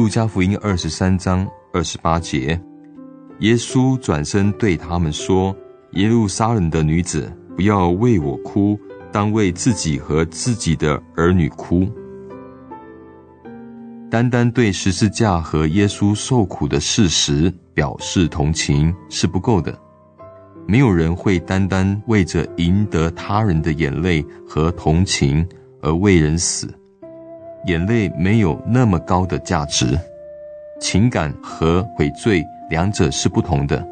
路加福音二十三章二十八节，耶稣转身对他们说：“耶路撒冷的女子，不要为我哭，当为自己和自己的儿女哭。”单单对十字架和耶稣受苦的事实表示同情是不够的。没有人会单单为着赢得他人的眼泪和同情而为人死。眼泪没有那么高的价值，情感和悔罪两者是不同的。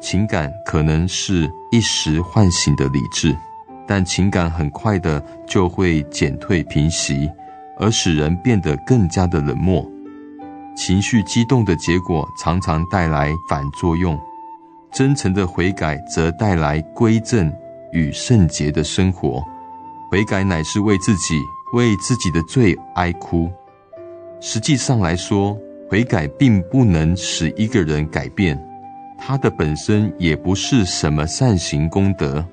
情感可能是一时唤醒的理智，但情感很快的就会减退平息，而使人变得更加的冷漠。情绪激动的结果常常带来反作用，真诚的悔改则带来归正与圣洁的生活。悔改乃是为自己。为自己的罪哀哭，实际上来说，悔改并不能使一个人改变，他的本身也不是什么善行功德，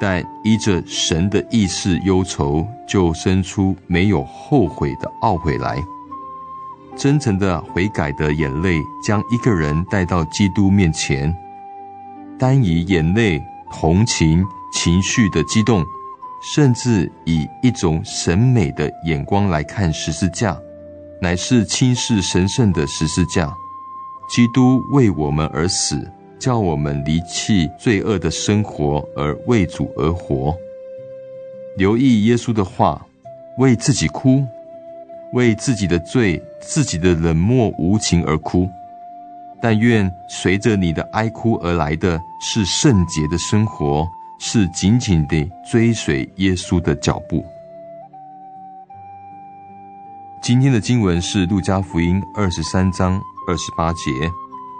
但依着神的意识忧愁，就生出没有后悔的懊悔来。真诚的悔改的眼泪，将一个人带到基督面前，单以眼泪、同情、情绪的激动。甚至以一种审美的眼光来看十字架，乃是轻视神圣的十字架。基督为我们而死，叫我们离弃罪恶的生活，而为主而活。留意耶稣的话，为自己哭，为自己的罪、自己的冷漠无情而哭。但愿随着你的哀哭而来的是圣洁的生活。是紧紧地追随耶稣的脚步。今天的经文是路加福音二十三章二十八节。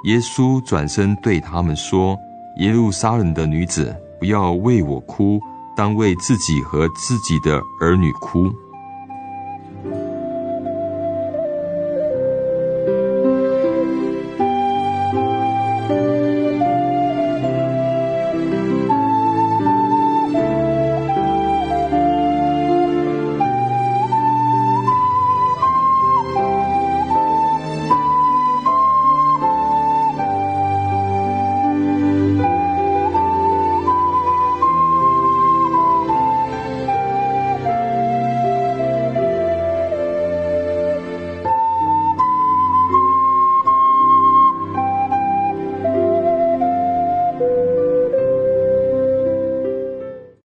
耶稣转身对他们说：“耶路撒冷的女子，不要为我哭，当为自己和自己的儿女哭。”